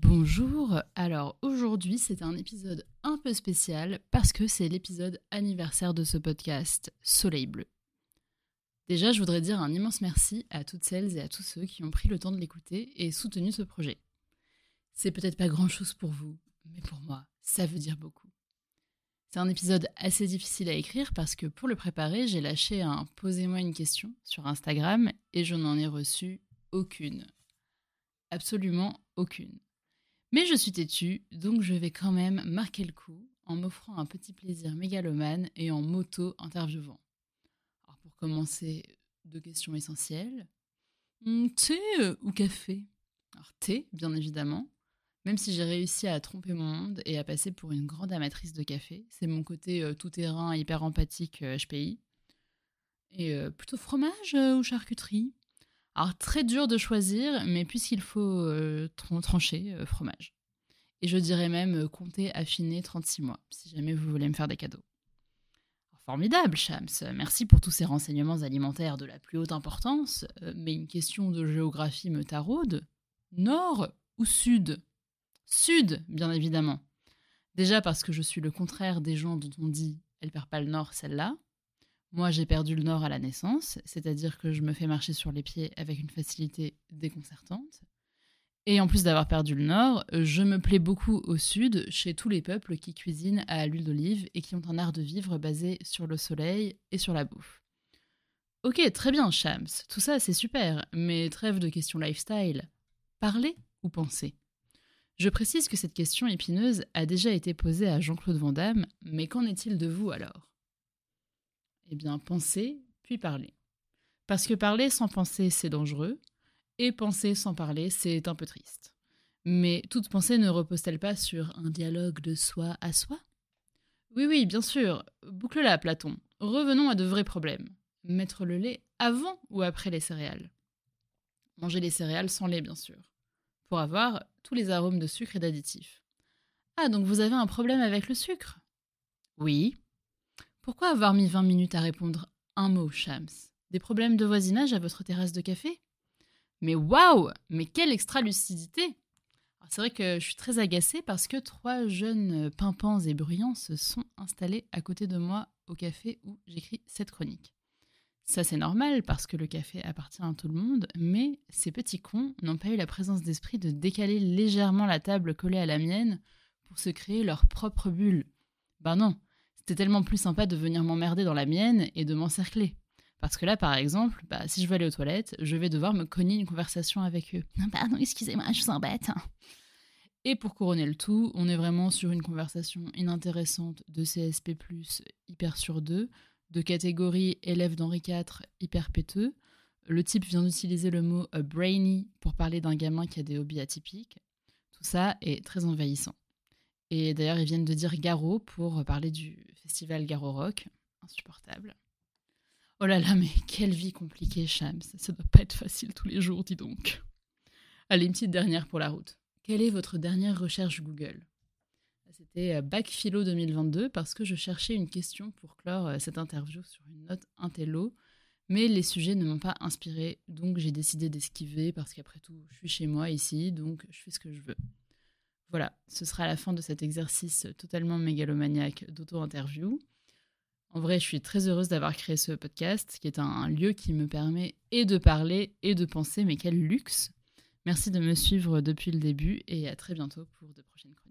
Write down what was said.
Bonjour, alors aujourd'hui c'est un épisode un peu spécial parce que c'est l'épisode anniversaire de ce podcast Soleil Bleu. Déjà je voudrais dire un immense merci à toutes celles et à tous ceux qui ont pris le temps de l'écouter et soutenu ce projet. C'est peut-être pas grand chose pour vous, mais pour moi ça veut dire beaucoup. C'est un épisode assez difficile à écrire parce que pour le préparer j'ai lâché un Posez-moi une question sur Instagram et je n'en ai reçu aucune. Absolument aucune. Mais je suis têtue, donc je vais quand même marquer le coup en m'offrant un petit plaisir mégalomane et en moto-interviewant. Alors pour commencer, deux questions essentielles. Hmm, thé euh, ou café? Alors thé, bien évidemment. Même si j'ai réussi à tromper mon monde et à passer pour une grande amatrice de café, c'est mon côté euh, tout-terrain hyper empathique euh, HPI. Et plutôt fromage ou charcuterie? Alors très dur de choisir, mais puisqu'il faut euh, trancher, euh, fromage. Et je dirais même euh, compter affiner 36 mois, si jamais vous voulez me faire des cadeaux. Formidable, Shams. Merci pour tous ces renseignements alimentaires de la plus haute importance, mais une question de géographie me taraude. Nord ou sud? Sud, bien évidemment. Déjà parce que je suis le contraire des gens dont on dit elle perd pas le nord, celle-là. Moi, j'ai perdu le nord à la naissance, c'est-à-dire que je me fais marcher sur les pieds avec une facilité déconcertante. Et en plus d'avoir perdu le nord, je me plais beaucoup au sud, chez tous les peuples qui cuisinent à l'huile d'olive et qui ont un art de vivre basé sur le soleil et sur la bouffe. Ok, très bien, Shams, tout ça c'est super, mais trêve de questions lifestyle. Parler ou penser Je précise que cette question épineuse a déjà été posée à Jean-Claude Van Damme, mais qu'en est-il de vous alors? Eh bien, penser, puis parler. Parce que parler sans penser, c'est dangereux, et penser sans parler, c'est un peu triste. Mais toute pensée ne repose-t-elle pas sur un dialogue de soi à soi? Oui, oui, bien sûr. Boucle-la, Platon. Revenons à de vrais problèmes. Mettre le lait avant ou après les céréales? Manger les céréales sans lait, bien sûr. Pour avoir tous les arômes de sucre et d'additifs. Ah, donc vous avez un problème avec le sucre? Oui, pourquoi avoir mis 20 minutes à répondre un mot, Shams? Des problèmes de voisinage à votre terrasse de café? Mais waouh Mais quelle extra-lucidité C'est vrai que je suis très agacée parce que trois jeunes pimpants et bruyants se sont installés à côté de moi au café où j'écris cette chronique. Ça c'est normal parce que le café appartient à tout le monde, mais ces petits cons n'ont pas eu la présence d'esprit de décaler légèrement la table collée à la mienne pour se créer leur propre bulle. Ben non, c'était tellement plus sympa de venir m'emmerder dans la mienne et de m'encercler. Parce que là, par exemple, bah, si je veux aller aux toilettes, je vais devoir me cogner une conversation avec eux. Pardon, excusez-moi, je vous embête. Et pour couronner le tout, on est vraiment sur une conversation inintéressante de CSP, hyper sur deux, de catégorie élève d'Henri IV, hyper péteux. Le type vient d'utiliser le mot brainy pour parler d'un gamin qui a des hobbies atypiques. Tout ça est très envahissant. Et d'ailleurs, ils viennent de dire Garo pour parler du festival Garo Rock. Insupportable. Oh là là, mais quelle vie compliquée, Shams. Ça doit pas être facile tous les jours, dis donc. Allez, une petite dernière pour la route. Quelle est votre dernière recherche Google? C'était euh, Bac Philo 2022 parce que je cherchais une question pour clore euh, cette interview sur une note intello, mais les sujets ne m'ont pas inspiré, donc j'ai décidé d'esquiver parce qu'après tout, je suis chez moi ici, donc je fais ce que je veux. Voilà, ce sera la fin de cet exercice totalement mégalomaniaque d'auto-interview. En vrai, je suis très heureuse d'avoir créé ce podcast, qui est un, lieu qui me permet et de parler et de penser, mais quel luxe Merci de me suivre depuis le début et à très bientôt pour de prochaines chroniques.